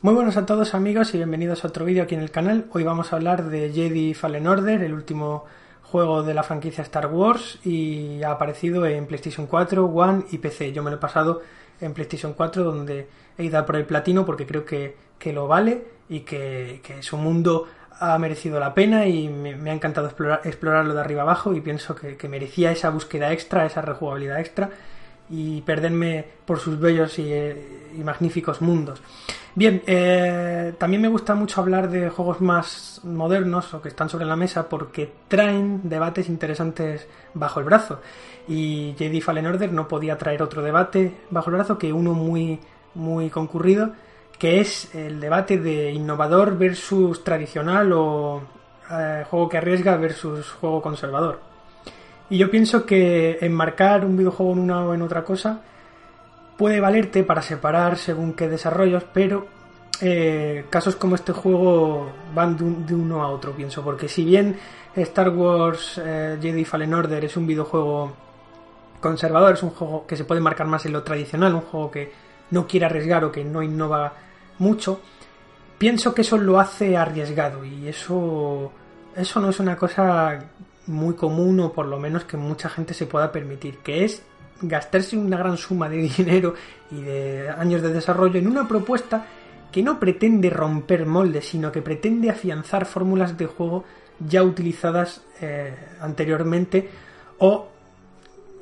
Muy buenos a todos amigos y bienvenidos a otro vídeo aquí en el canal. Hoy vamos a hablar de Jedi Fallen Order, el último juego de la franquicia Star Wars y ha aparecido en PlayStation 4, One y PC. Yo me lo he pasado en PlayStation 4 donde he ido por el platino porque creo que, lo vale y que, su mundo ha merecido la pena y me, ha encantado explorar, explorarlo de arriba abajo y pienso que, merecía esa búsqueda extra, esa rejugabilidad extra y perderme por sus bellos y, y magníficos mundos. Bien, eh, también me gusta mucho hablar de juegos más modernos o que están sobre la mesa porque traen debates interesantes bajo el brazo. Y Jedi Fallen Order no podía traer otro debate bajo el brazo que uno muy, muy concurrido, que es el debate de innovador versus tradicional o eh, juego que arriesga versus juego conservador. Y yo pienso que enmarcar un videojuego en una o en otra cosa puede valerte para separar según qué desarrollos, pero eh, casos como este juego van de, uno a otro, pienso, porque si bien Star Wars eh, Jedi Fallen Order es un videojuego conservador, es un juego que se puede marcar más en lo tradicional, un juego que no quiere arriesgar o que no innova mucho, pienso que eso lo hace arriesgado y eso, eso no es una cosa muy común o por lo menos que mucha gente se pueda permitir, que es gastarse una gran suma de dinero y de años de desarrollo en una propuesta que no pretende romper moldes, sino que pretende afianzar fórmulas de juego ya utilizadas eh, anteriormente o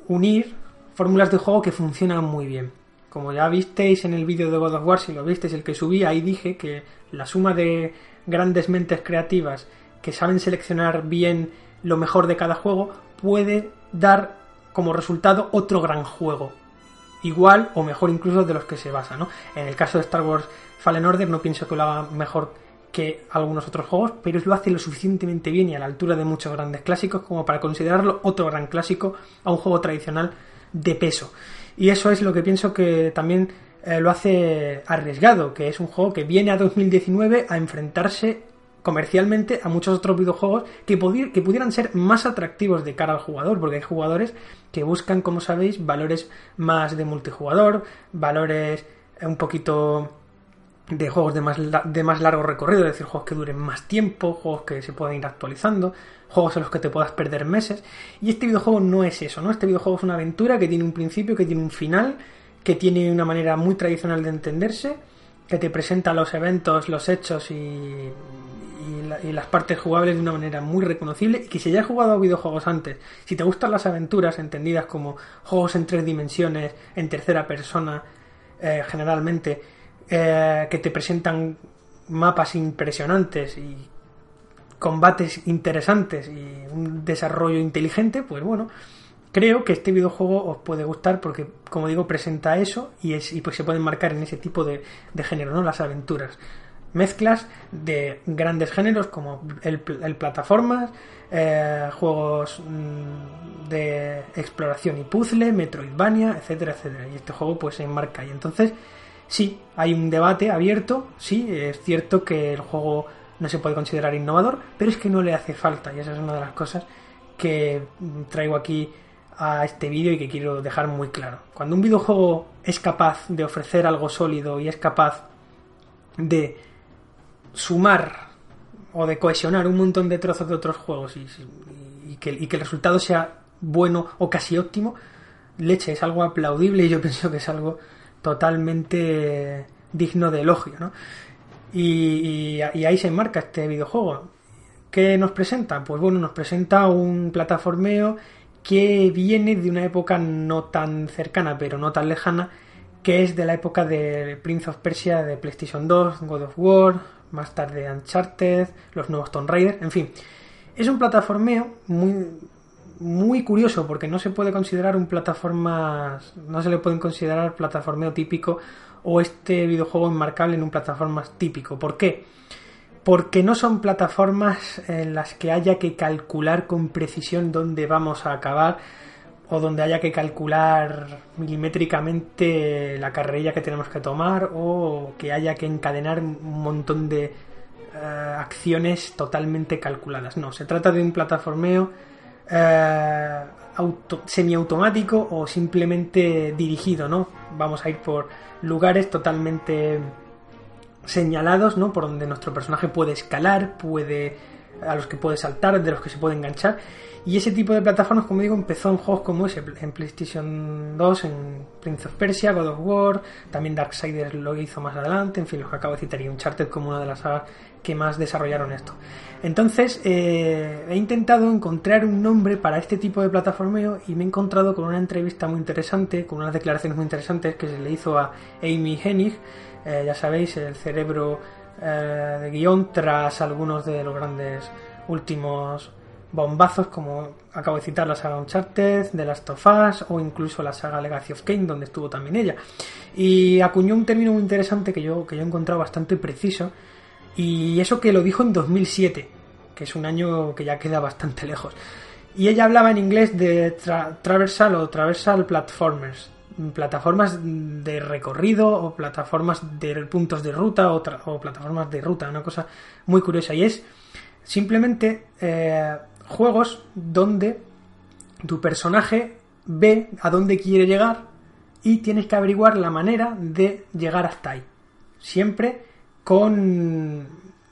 unir fórmulas de juego que funcionan muy bien. Como ya visteis en el vídeo de God of War, si lo visteis el que subí, ahí dije que la suma de grandes mentes creativas que saben seleccionar bien lo mejor de cada juego puede dar como resultado otro gran juego. Igual o mejor incluso de los que se basa, ¿no? En el caso de Star Wars Fallen Order no pienso que lo haga mejor que algunos otros juegos, pero lo hace lo suficientemente bien y a la altura de muchos grandes clásicos como para considerarlo otro gran clásico a un juego tradicional de peso. Y eso es lo que pienso que también eh, lo hace arriesgado, que es un juego que viene a 2019 a enfrentarse comercialmente a muchos otros videojuegos que, que pudieran ser más atractivos de cara al jugador, porque hay jugadores que buscan, como sabéis, valores más de multijugador, valores un poquito de juegos de más, de más largo recorrido, es decir, juegos que duren más tiempo, juegos que se puedan ir actualizando, juegos en los que te puedas perder meses. Y este videojuego no es eso, ¿no? Este videojuego es una aventura que tiene un principio, que tiene un final, que tiene una manera muy tradicional de entenderse, que te presenta los eventos, los hechos y, y, las partes jugables de una manera muy reconocible y que si ya has jugado a videojuegos antes, si te gustan las aventuras entendidas como juegos en tres dimensiones, en tercera persona, eh, generalmente, eh, que te presentan mapas impresionantes y combates interesantes y un desarrollo inteligente, pues bueno, creo que este videojuego os puede gustar porque, como digo, presenta eso y, es, y pues se pueden marcar en ese tipo de, de género, ¿no? Las aventuras mezclas de grandes géneros como el, plataformas, eh, juegos mm, de exploración y puzzle, Metroidvania, etcétera, etcétera. Y este juego pues se enmarca y entonces sí, hay un debate abierto, sí, es cierto que el juego no se puede considerar innovador, pero es que no le hace falta y esa es una de las cosas que traigo aquí a este vídeo y que quiero dejar muy claro. Cuando un videojuego es capaz de ofrecer algo sólido y es capaz de sumar o de cohesionar un montón de trozos de otros juegos y, que, el resultado sea bueno o casi óptimo, leche, es algo aplaudible y yo pienso que es algo totalmente digno de elogio, ¿no? Y, ahí se enmarca este videojuego. ¿Qué nos presenta? Pues bueno, nos presenta un plataformeo que viene de una época no tan cercana, pero no tan lejana, que es de la época de Prince of Persia de PlayStation 2, God of War, más tarde Uncharted, los nuevos Tomb Raider, en fin. Es un plataformeo muy, muy curioso porque no se puede considerar un plataforma, no se le pueden considerar plataformeo típico o este videojuego enmarcable en un plataforma típico. ¿Por qué? Porque no son plataformas en las que haya que calcular con precisión dónde vamos a acabar o donde haya que calcular milimétricamente la carrerilla que tenemos que tomar o que haya que encadenar un montón de eh, acciones totalmente calculadas. No, se trata de un plataformeo eh, semiautomático o simplemente dirigido, ¿no? Vamos a ir por lugares totalmente señalados, ¿no? Por donde nuestro personaje puede escalar, puede a los que puede saltar, de los que se puede enganchar. Y ese tipo de plataformas, como digo, empezó en juegos como ese, en PlayStation 2, en Prince of Persia, God of War, también Darksiders lo hizo más adelante, en fin, los que acabo de citar, y Uncharted como una de las sagas que más desarrollaron esto. Entonces, eh, he intentado encontrar un nombre para este tipo de plataformeo y me he encontrado con una entrevista muy interesante, con unas declaraciones muy interesantes que se le hizo a Amy Hennig, eh, ya sabéis, el cerebro eh, de guion tras algunos de los grandes últimos bombazos como acabo de citar la saga Uncharted, The Last of Us o incluso la saga Legacy of Kain donde estuvo también ella. Y acuñó un término muy interesante que yo, que yo he encontrado bastante preciso y eso que lo dijo en 2007 que es un año que ya queda bastante lejos. Y ella hablaba en inglés de traversal o traversal platformers plataformas de recorrido o plataformas de puntos de ruta o, o plataformas de ruta, una cosa muy curiosa y es simplemente eh, juegos donde tu personaje ve a dónde quiere llegar y tienes que averiguar la manera de llegar hasta ahí. Siempre con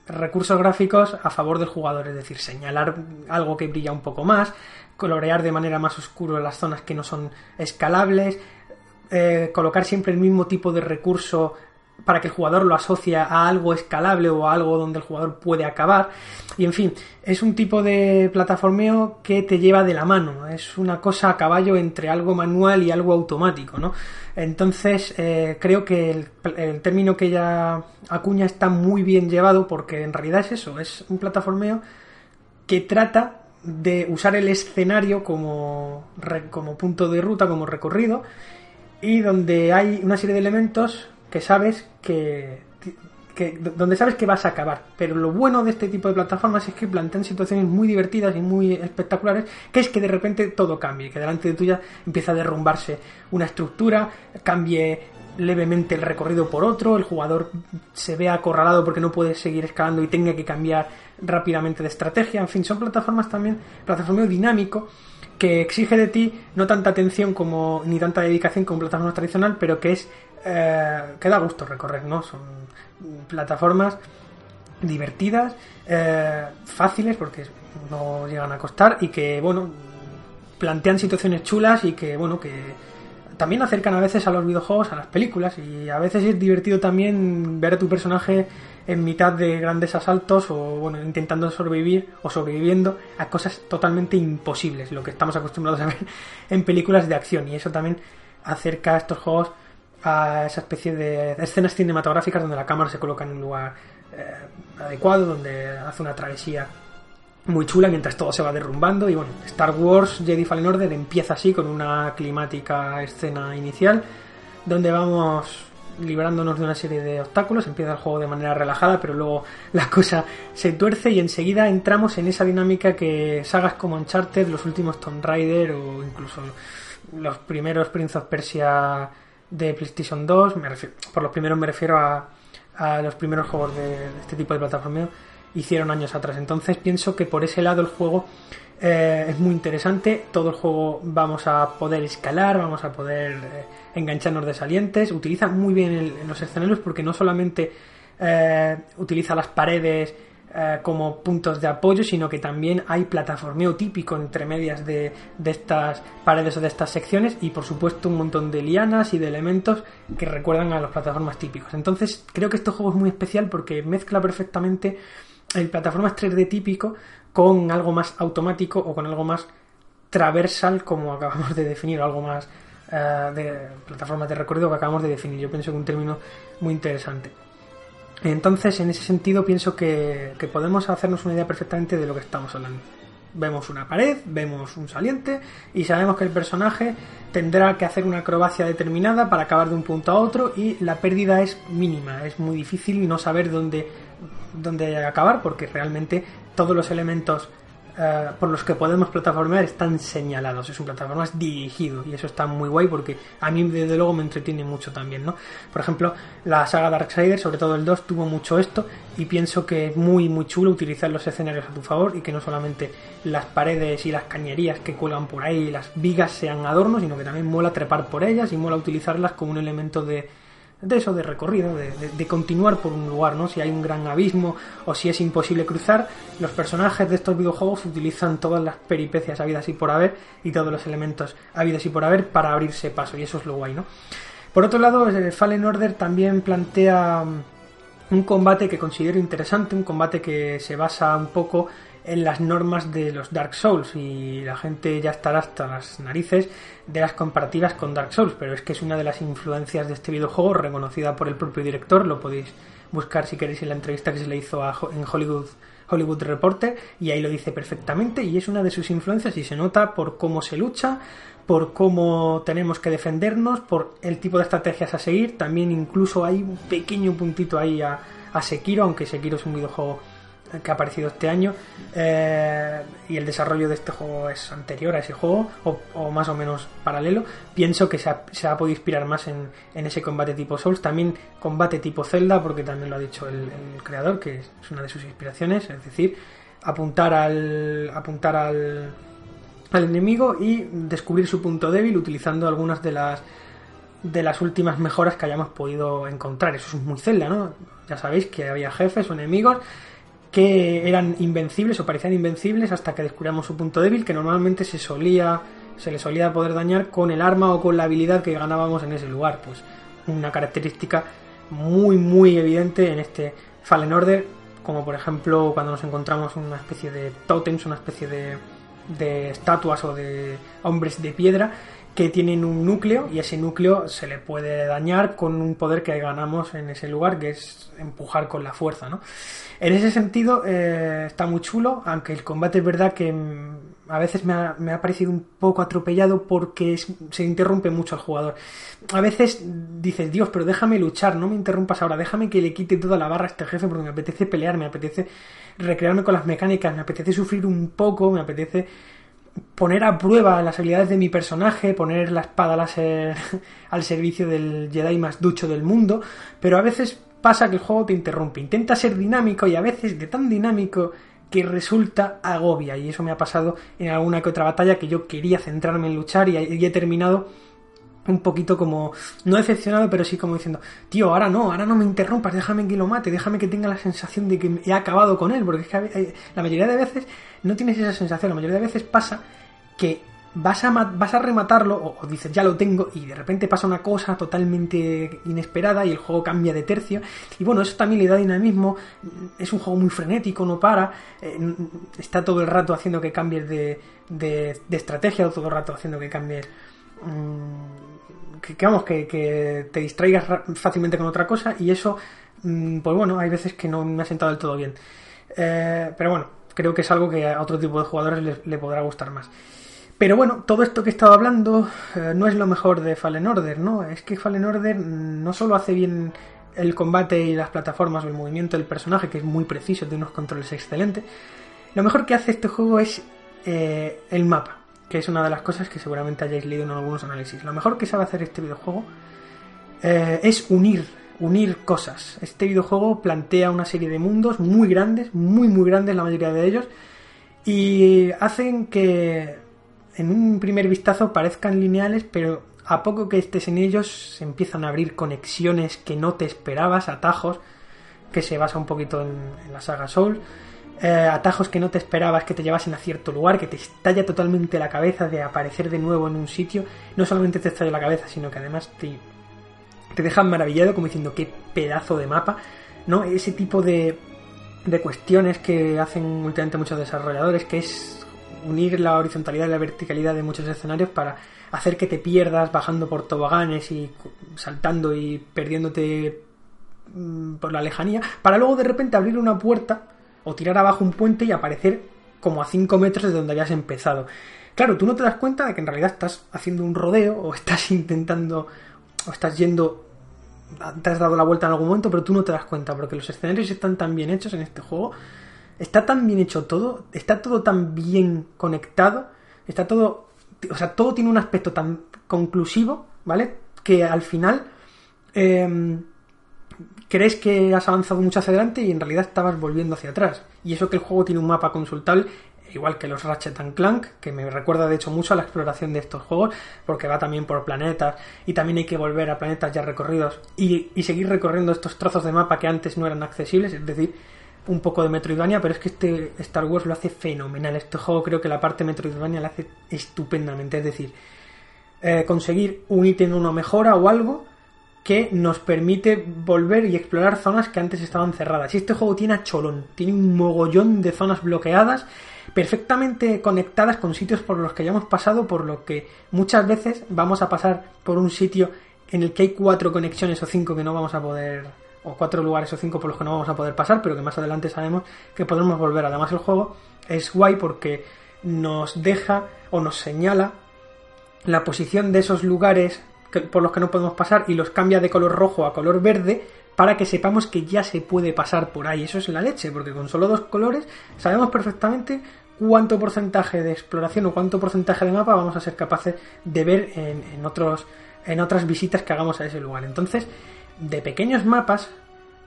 recursos gráficos a favor del jugador, es decir, señalar algo que brilla un poco más, colorear de manera más oscura las zonas que no son escalables, eh, colocar siempre el mismo tipo de recurso para que el jugador lo asocie a algo escalable o a algo donde el jugador puede acabar. Y en fin, es un tipo de plataformeo que te lleva de la mano. Es una cosa a caballo entre algo manual y algo automático, ¿no? Entonces, eh, creo que el, el, término que ella acuña está muy bien llevado porque en realidad es eso, es un plataformeo que trata de usar el escenario como, como punto de ruta, como recorrido, y donde hay una serie de elementos que sabes que, que, donde sabes que vas a acabar. Pero lo bueno de este tipo de plataformas es que plantean situaciones muy divertidas y muy espectaculares, que es que de repente todo cambie, que delante de tuya empieza a derrumbarse una estructura, cambie levemente el recorrido por otro, el jugador se vea acorralado porque no puede seguir escalando y tenga que cambiar rápidamente de estrategia. En fin, son plataformas también, plataforma dinámico que exige de ti no tanta atención como ni tanta dedicación como plataforma tradicional, pero que es eh, que da gusto recorrer, ¿no? Son plataformas divertidas, eh, fáciles porque no llegan a costar y que bueno plantean situaciones chulas y que bueno que también acercan a veces a los videojuegos, a las películas y a veces es divertido también ver a tu personaje en mitad de grandes asaltos o bueno, intentando sobrevivir o sobreviviendo a cosas totalmente imposibles, lo que estamos acostumbrados a ver en películas de acción. Y eso también acerca a estos juegos a esa especie de escenas cinematográficas donde la cámara se coloca en un lugar eh, adecuado, donde hace una travesía muy chula mientras todo se va derrumbando. Y bueno, Star Wars Jedi Fallen Order empieza así con una climática escena inicial donde vamos librándonos de una serie de obstáculos, empieza el juego de manera relajada, pero luego la cosa se tuerce y enseguida entramos en esa dinámica que sagas como Uncharted, los últimos Tomb Raider o incluso los primeros Prince of Persia de PlayStation 2, me refiero, por los primeros me refiero a, a los primeros juegos de, este tipo de plataforma hicieron años atrás. Entonces pienso que por ese lado el juego eh, es muy interesante. Todo el juego vamos a poder escalar, vamos a poder eh, engancharnos de salientes. Utiliza muy bien los escenarios porque no solamente eh, utiliza las paredes como puntos de apoyo, sino que también hay plataformeo típico entre medias de, de, estas paredes o de estas secciones y por supuesto un montón de lianas y de elementos que recuerdan a las plataformas típicos. Entonces creo que este juego es muy especial porque mezcla perfectamente el plataformas 3D típico con algo más automático o con algo más traversal como acabamos de definir, algo más uh, de plataformas de recorrido que acabamos de definir. Yo pienso que un término muy interesante. Entonces, en ese sentido, pienso que, podemos hacernos una idea perfectamente de lo que estamos hablando. Vemos una pared, vemos un saliente y sabemos que el personaje tendrá que hacer una acrobacia determinada para acabar de un punto a otro y la pérdida es mínima. Es muy difícil no saber dónde, dónde acabar porque realmente todos los elementos eh, por los que podemos plataformear están señalados. Es un plataformas dirigido y eso está muy guay porque a mí desde luego me entretiene mucho también, ¿no? Por ejemplo, la saga Darksider, sobre todo el 2, tuvo mucho esto y pienso que es muy muy chulo utilizar los escenarios a tu favor y que no solamente las paredes y las cañerías que cuelgan por ahí, las vigas sean adornos, sino que también mola trepar por ellas y mola utilizarlas como un elemento de de eso, de recorrido, de, de, continuar por un lugar, ¿no? Si hay un gran abismo o si es imposible cruzar, los personajes de estos videojuegos utilizan todas las peripecias habidas y por haber y todos los elementos habidas y por haber para abrirse paso, y eso es lo guay, ¿no? Por otro lado, Fallen Order también plantea un combate que considero interesante, un combate que se basa un poco en las normas de los Dark Souls y la gente ya estará hasta las narices de las comparativas con Dark Souls, pero es que es una de las influencias de este videojuego reconocida por el propio director, lo podéis buscar si queréis en la entrevista que se le hizo a, en Hollywood Hollywood Reporter y ahí lo dice perfectamente y es una de sus influencias y se nota por cómo se lucha, por cómo tenemos que defendernos, por el tipo de estrategias a seguir, también incluso hay un pequeño puntito ahí a, a Sekiro, aunque Sekiro es un videojuego que ha aparecido este año eh, y el desarrollo de este juego es anterior a ese juego o, más o menos paralelo pienso que se ha, se ha podido inspirar más en, en, ese combate tipo Souls también combate tipo Zelda porque también lo ha dicho el, creador que es una de sus inspiraciones es decir apuntar al apuntar al, al enemigo y descubrir su punto débil utilizando algunas de las de las últimas mejoras que hayamos podido encontrar. Eso es muy Zelda no ya sabéis que había jefes o enemigos que eran invencibles o parecían invencibles hasta que descubríamos su punto débil, que normalmente se solía se le solía poder dañar con el arma o con la habilidad que ganábamos en ese lugar. Pues una característica muy muy evidente en este Fallen Order, como por ejemplo cuando nos encontramos una especie de totems, una especie de, de estatuas o de hombres de piedra que tienen un núcleo y ese núcleo se le puede dañar con un poder que ganamos en ese lugar que es empujar con la fuerza, ¿no? En ese sentido eh, está muy chulo, aunque el combate es verdad que mm, a veces me ha, parecido un poco atropellado porque se interrumpe mucho al jugador. A veces dices, Dios, pero déjame luchar, no me interrumpas ahora, déjame que le quite toda la barra a este jefe porque me apetece pelear, me apetece recrearme con las mecánicas, me apetece sufrir un poco, me apetece poner a prueba las habilidades de mi personaje, poner la espada al servicio del Jedi más ducho del mundo, pero a veces pasa que el juego te interrumpe, intenta ser dinámico y a veces de tan dinámico que resulta agobia y eso me ha pasado en alguna que otra batalla que yo quería centrarme en luchar y he terminado un poquito como, no decepcionado, pero sí como diciendo, tío, ahora no, ahora no me interrumpas, déjame que lo mate, déjame que tenga la sensación de que he acabado con él, porque es que eh, la mayoría de veces no tienes esa sensación, la mayoría de veces pasa que vas a, vas a rematarlo o, dices ya lo tengo y de repente pasa una cosa totalmente inesperada y el juego cambia de tercio. Y bueno eso también le da dinamismo es un juego muy frenético no para eh, está todo el rato haciendo que cambies de, de, estrategia o todo el rato haciendo que cambies mm, que, vamos que, te distraigas fácilmente con otra cosa y eso mm, pues bueno hay veces que no me ha sentado del todo bien. Eh, pero bueno creo que es algo que a otro tipo de jugadores le podrá gustar más. Pero bueno, todo esto que he estado hablando eh, no es lo mejor de Fallen Order, ¿no? Es que Fallen Order no solo hace bien el combate y las plataformas o el movimiento del personaje, que es muy preciso, tiene unos controles excelentes, lo mejor que hace este juego es eh, el mapa, que es una de las cosas que seguramente hayáis leído en algunos análisis. Lo mejor que sabe hacer este videojuego eh, es unir, unir cosas. Este videojuego plantea una serie de mundos muy grandes, muy muy grandes la mayoría de ellos, y hacen que en un primer vistazo parezcan lineales, pero a poco que estés en ellos se empiezan a abrir conexiones que no te esperabas, atajos, que se basa un poquito en, la saga Soul, eh, atajos que no te esperabas que te llevasen a cierto lugar, que te estalla totalmente la cabeza de aparecer de nuevo en un sitio, no solamente te estalla la cabeza, sino que además te, te dejan maravillado como diciendo qué pedazo de mapa, ¿no? Ese tipo de, de cuestiones que hacen últimamente muchos desarrolladores, que es unir la horizontalidad y la verticalidad de muchos escenarios para hacer que te pierdas bajando por toboganes y saltando y perdiéndote mm, por la lejanía, para luego de repente abrir una puerta o tirar abajo un puente y aparecer como a 5 metros de donde habías empezado. Claro, tú no te das cuenta de que en realidad estás haciendo un rodeo o estás intentando o estás yendo te has dado la vuelta en algún momento, pero tú no te das cuenta porque los escenarios están tan bien hechos en este juego está tan bien hecho todo, está todo tan bien conectado, está todo, o sea, todo tiene un aspecto tan conclusivo, ¿vale? Que al final em, crees que has avanzado mucho hacia adelante y en realidad estabas volviendo hacia atrás. Y eso que el juego tiene un mapa consultable igual que los Ratchet and Clank, que me recuerda de hecho mucho a la exploración de estos juegos, porque va también por planetas y también hay que volver a planetas ya recorridos y, seguir recorriendo estos trozos de mapa que antes no eran accesibles, es decir, un poco de Metroidvania, pero es que este Star Wars lo hace fenomenal. Este juego creo que la parte Metroidvania la hace estupendamente, es decir, eh, conseguir un ítem, una mejora o algo que nos permite volver y explorar zonas que antes estaban cerradas. Y este juego tiene a cholón, tiene un mogollón de zonas bloqueadas, perfectamente conectadas con sitios por los que ya hemos pasado, por lo que muchas veces vamos a pasar por un sitio en el que hay cuatro conexiones o cinco que no vamos a poder o cuatro lugares o cinco por los que no vamos a poder pasar, pero que más adelante sabemos que podremos volver. Además el juego es guay porque nos deja o nos señala la posición de esos lugares por los que no podemos pasar y los cambia de color rojo a color verde para que sepamos que ya se puede pasar por ahí. Eso es la leche, porque con solo dos colores sabemos perfectamente cuánto porcentaje de exploración o cuánto porcentaje de mapa vamos a ser capaces de ver en, en otros en otras visitas que hagamos a ese lugar. Entonces, de pequeños mapas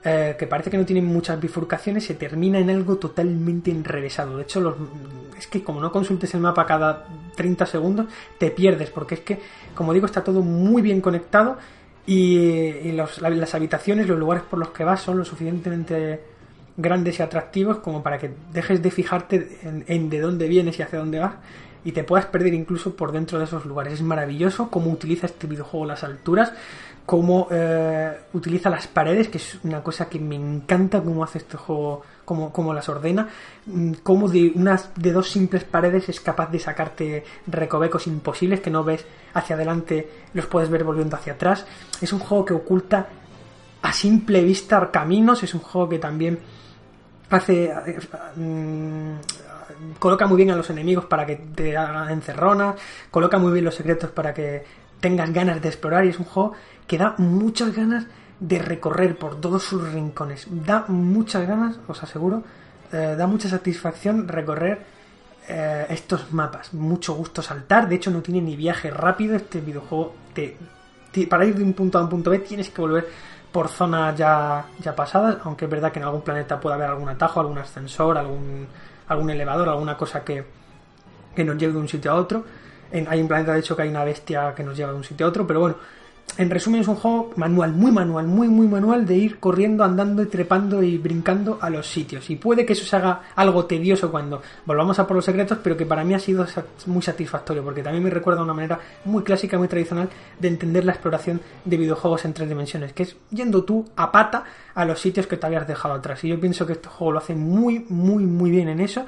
eh, que parece que no tienen muchas bifurcaciones, se termina en algo totalmente enrevesado. De hecho, los, es que como no consultes el mapa cada 30 segundos, te pierdes, porque es que, como digo, está todo muy bien conectado y, las habitaciones, los lugares por los que vas son lo suficientemente grandes y atractivos como para que dejes de fijarte en de dónde vienes y hacia dónde vas y te puedas perder incluso por dentro de esos lugares. Es maravilloso cómo utiliza este videojuego las alturas, cómo eh, utiliza las paredes, que es una cosa que me encanta cómo hace este juego, cómo, cómo las ordena, mm, cómo de unas de dos simples paredes es capaz de sacarte recovecos imposibles que no ves hacia adelante, los puedes ver volviendo hacia atrás. Es un juego que oculta a simple vista caminos, es un juego que también hace eh, mm, coloca muy bien a los enemigos para que te hagan encerronas, coloca muy bien los secretos para que tengas ganas de explorar y es un juego que da muchas ganas de recorrer por todos sus rincones. Da muchas ganas, os aseguro, eh, da mucha satisfacción recorrer eh, estos mapas. Mucho gusto saltar, de hecho no tiene ni viaje rápido este videojuego. Te, para ir de un punto a un punto B tienes que volver por zonas ya, ya pasadas, aunque es verdad que en algún planeta puede haber algún atajo, algún ascensor, algún algún elevador, alguna cosa que, que nos lleve de un sitio a otro. En, hay un planeta, de hecho, que hay una bestia que nos lleva de un sitio a otro, pero bueno, en resumen es un juego manual, muy manual, muy muy manual de ir corriendo, andando y trepando y brincando a los sitios. Y puede que eso se haga algo tedioso cuando volvamos a por los secretos, pero que para mí ha sido muy satisfactorio, porque también me recuerda una manera muy clásica, muy tradicional de entender la exploración de videojuegos en tres dimensiones, que es yendo tú a pata a los sitios que te habías dejado atrás. Y yo pienso que este juego lo hace muy, muy, muy bien en eso.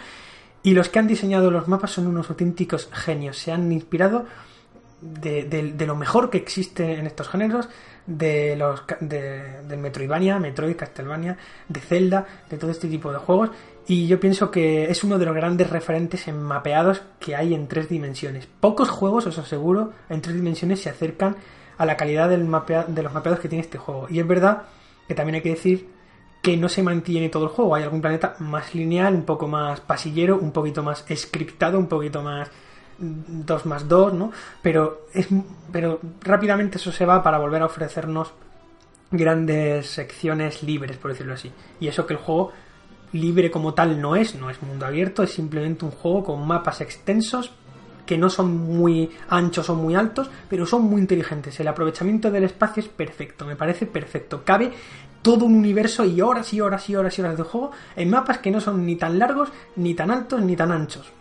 Y los que han diseñado los mapas son unos auténticos genios. Se han inspirado de, lo mejor que existe en estos géneros, de los de, de Metroidvania, Metroid, Castlevania, de Zelda, de todo este tipo de juegos. Y yo pienso que es uno de los grandes referentes en mapeados que hay en tres dimensiones. Pocos juegos, os aseguro, en tres dimensiones se acercan a la calidad del de los mapeados que tiene este juego. Y es verdad que también hay que decir que no se mantiene todo el juego. Hay algún planeta más lineal, un poco más pasillero, un poquito más scriptado, un poquito más 2 más 2, ¿no? Pero, es, pero rápidamente eso se va para volver a ofrecernos grandes secciones libres, por decirlo así. Y eso que el juego libre como tal no es, no es mundo abierto, es simplemente un juego con mapas extensos que no son muy anchos o muy altos, pero son muy inteligentes. El aprovechamiento del espacio es perfecto, me parece perfecto. Cabe todo un universo y horas y horas y horas y horas de juego en mapas que no son ni tan largos, ni tan altos, ni tan anchos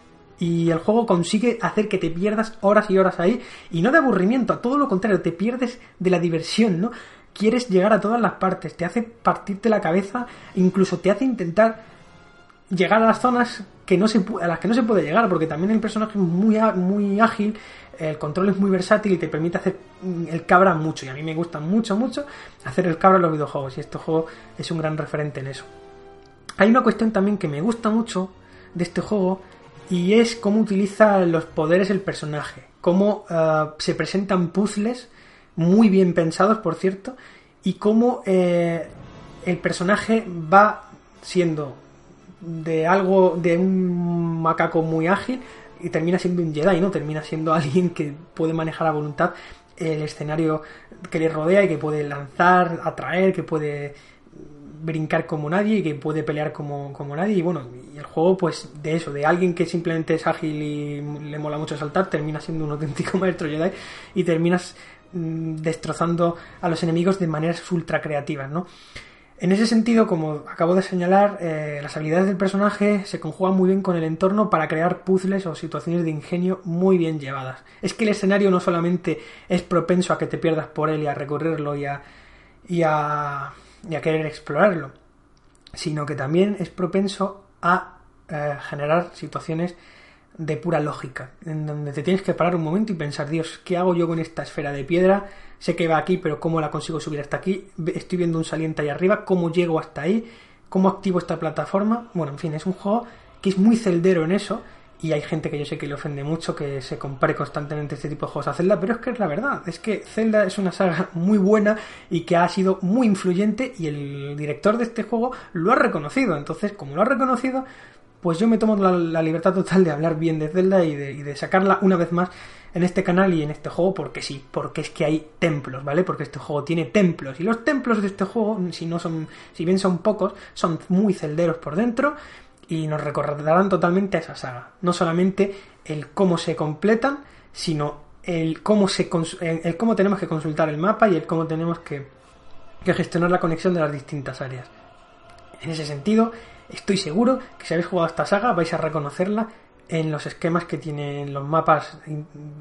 y el juego consigue hacer que te pierdas horas y horas ahí y no de aburrimiento, a todo lo contrario, te pierdes de la diversión, ¿no? Quieres llegar a todas las partes, te hace partirte la cabeza, incluso te hace intentar llegar a las zonas que no se a las que no se puede llegar, porque también el personaje es muy, muy ágil, el control es muy versátil y te permite hacer el cabra mucho. Y a mí me gusta mucho, mucho hacer el cabra en los videojuegos. Y este juego es un gran referente en eso. Hay una cuestión también que me gusta mucho de este juego y es cómo utiliza los poderes el personaje, cómo eh, se presentan puzzles muy bien pensados, por cierto, y cómo eh, el personaje va siendo de algo, de un macaco muy ágil y termina siendo un Jedi, ¿no? Termina siendo alguien que puede manejar a voluntad el escenario que le rodea y que puede lanzar, atraer, que puede brincar como nadie y que puede pelear como, como nadie. Y bueno, y el juego, pues de eso, de alguien que simplemente es ágil y le mola mucho saltar, termina siendo un auténtico maestro Jedi y terminas mm, destrozando a los enemigos de maneras ultra creativas, ¿no? En ese sentido, como acabo de señalar, eh, las habilidades del personaje se conjugan muy bien con el entorno para crear puzzles o situaciones de ingenio muy bien llevadas. Es que el escenario no solamente es propenso a que te pierdas por él y a recorrerlo y a, y a, querer explorarlo, sino que también es propenso a eh, generar situaciones de pura lógica, en donde te tienes que parar un momento y pensar, Dios, ¿qué hago yo con esta esfera de piedra? Sé que va aquí, pero ¿cómo la consigo subir hasta aquí? Estoy viendo un saliente ahí arriba, ¿cómo llego hasta ahí? ¿Cómo activo esta plataforma? Bueno, en fin, es un juego que es muy celdero en eso y hay gente que yo sé que le ofende mucho que se compare constantemente este tipo de juegos a Zelda, pero es que es la verdad, es que Zelda es una saga muy buena y que ha sido muy influyente y el director de este juego lo ha reconocido, entonces como lo ha reconocido, pues yo me tomo la, libertad total de hablar bien de Zelda y de, sacarla una vez más en este canal y en este juego porque sí, porque es que hay templos, ¿vale? Porque este juego tiene templos y los templos de este juego, si no son, si bien son pocos, son muy celderos por dentro y nos recordarán totalmente a esa saga. No solamente el cómo se completan, sino el cómo se el cómo tenemos que consultar el mapa y el cómo tenemos que, que gestionar la conexión de las distintas áreas. En ese sentido, Estoy seguro que si habéis jugado esta saga vais a reconocerla en los esquemas que tienen los mapas,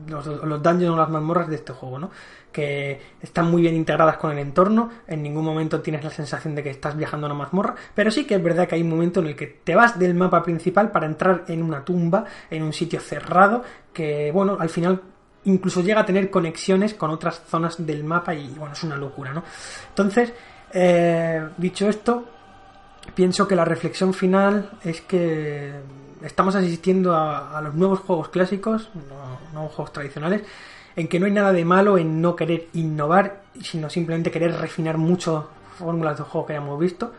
los, los dungeons o las mazmorras de este juego, ¿no? Que están muy bien integradas con el entorno, en ningún momento tienes la sensación de que estás viajando a una mazmorra, pero sí que es verdad que hay un momento en el que te vas del mapa principal para entrar en una tumba, en un sitio cerrado, que, bueno, al final incluso llega a tener conexiones con otras zonas del mapa y, bueno, es una locura, ¿no? Entonces, eh, dicho esto, pienso que la reflexión final es que estamos asistiendo a, los nuevos juegos clásicos, no, nuevos juegos tradicionales, en que no hay nada de malo en no querer innovar, sino simplemente querer refinar mucho fórmulas de juego que hayamos visto.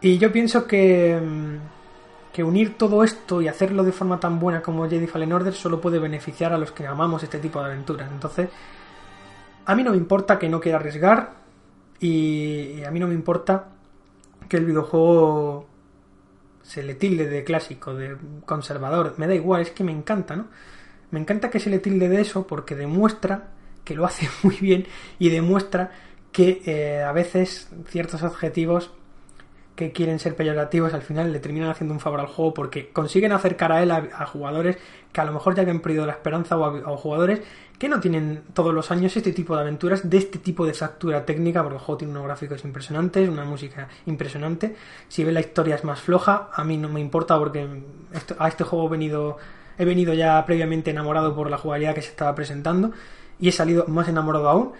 Y yo pienso que, mm, que unir todo esto y hacerlo de forma tan buena como Jedi Fallen Order solo puede beneficiar a los que amamos este tipo de aventuras. Entonces, a mí no me importa que no quiera arriesgar y a mí no me importa que el videojuego se le tilde de clásico, de conservador, me da igual, es que me encanta, ¿no? Me encanta que se le tilde de eso porque demuestra que lo hace muy bien y demuestra que eh, a veces ciertos objetivos que quieren ser peyorativos al final le terminan haciendo un favor al juego porque consiguen acercar a él a, jugadores que a lo mejor ya habían perdido la esperanza o a, jugadores que no tienen todos los años este tipo de aventuras de este tipo de factura técnica porque el juego tiene unos gráficos impresionantes, una música impresionante. Si ve la historia es más floja, a mí no me importa porque a este juego he venido, he venido ya previamente enamorado por la jugabilidad que se estaba presentando y he salido más enamorado aún.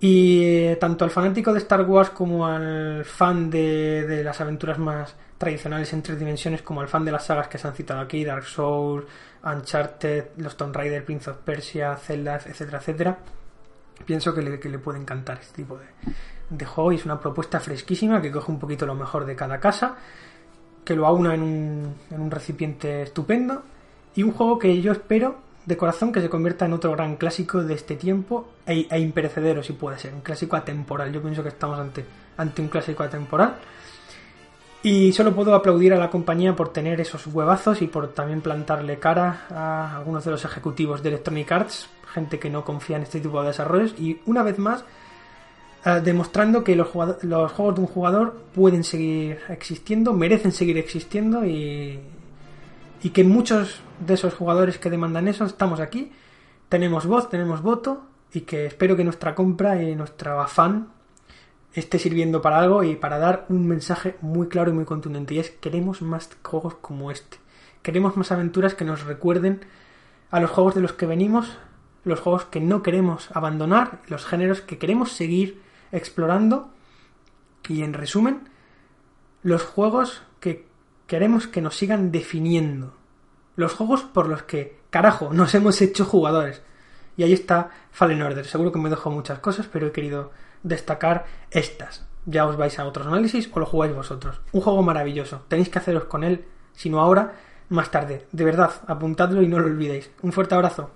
Y eh, tanto al fanático de Star Wars como al fan de, las aventuras más tradicionales en tres dimensiones, como al fan de las sagas que se han citado aquí, Dark Souls, Uncharted, los Tomb Raider, Prince of Persia, Zelda, etcétera, etcétera, pienso que le, que le puede encantar este tipo de, de juego y es una propuesta fresquísima que coge un poquito lo mejor de cada casa, que lo aúna en un, en un recipiente estupendo y un juego que yo espero de corazón que se convierta en otro gran clásico de este tiempo e, e, imperecedero si puede ser, un clásico atemporal. Yo pienso que estamos ante, ante un clásico atemporal. Y solo puedo aplaudir a la compañía por tener esos huevazos y por también plantarle cara a algunos de los ejecutivos de Electronic Arts, gente que no confía en este tipo de desarrollos. Y una vez más, eh, demostrando que los, los juegos de un jugador pueden seguir existiendo, merecen seguir existiendo y, y que muchos de esos jugadores que demandan eso estamos aquí, tenemos voz, tenemos voto y que espero que nuestra compra y nuestro afán esté sirviendo para algo y para dar un mensaje muy claro y muy contundente y es queremos más juegos como este. Queremos más aventuras que nos recuerden a los juegos de los que venimos, los juegos que no queremos abandonar, los géneros que queremos seguir explorando y en resumen, los juegos que queremos que nos sigan definiendo. Los juegos por los que, carajo, nos hemos hecho jugadores. Y ahí está Fallen Order. Seguro que me dejo muchas cosas, pero he querido destacar estas. Ya os vais a otros análisis o lo jugáis vosotros. Un juego maravilloso. Tenéis que haceros con él, si no ahora, más tarde. De verdad, apuntadlo y no lo olvidéis. Un fuerte abrazo.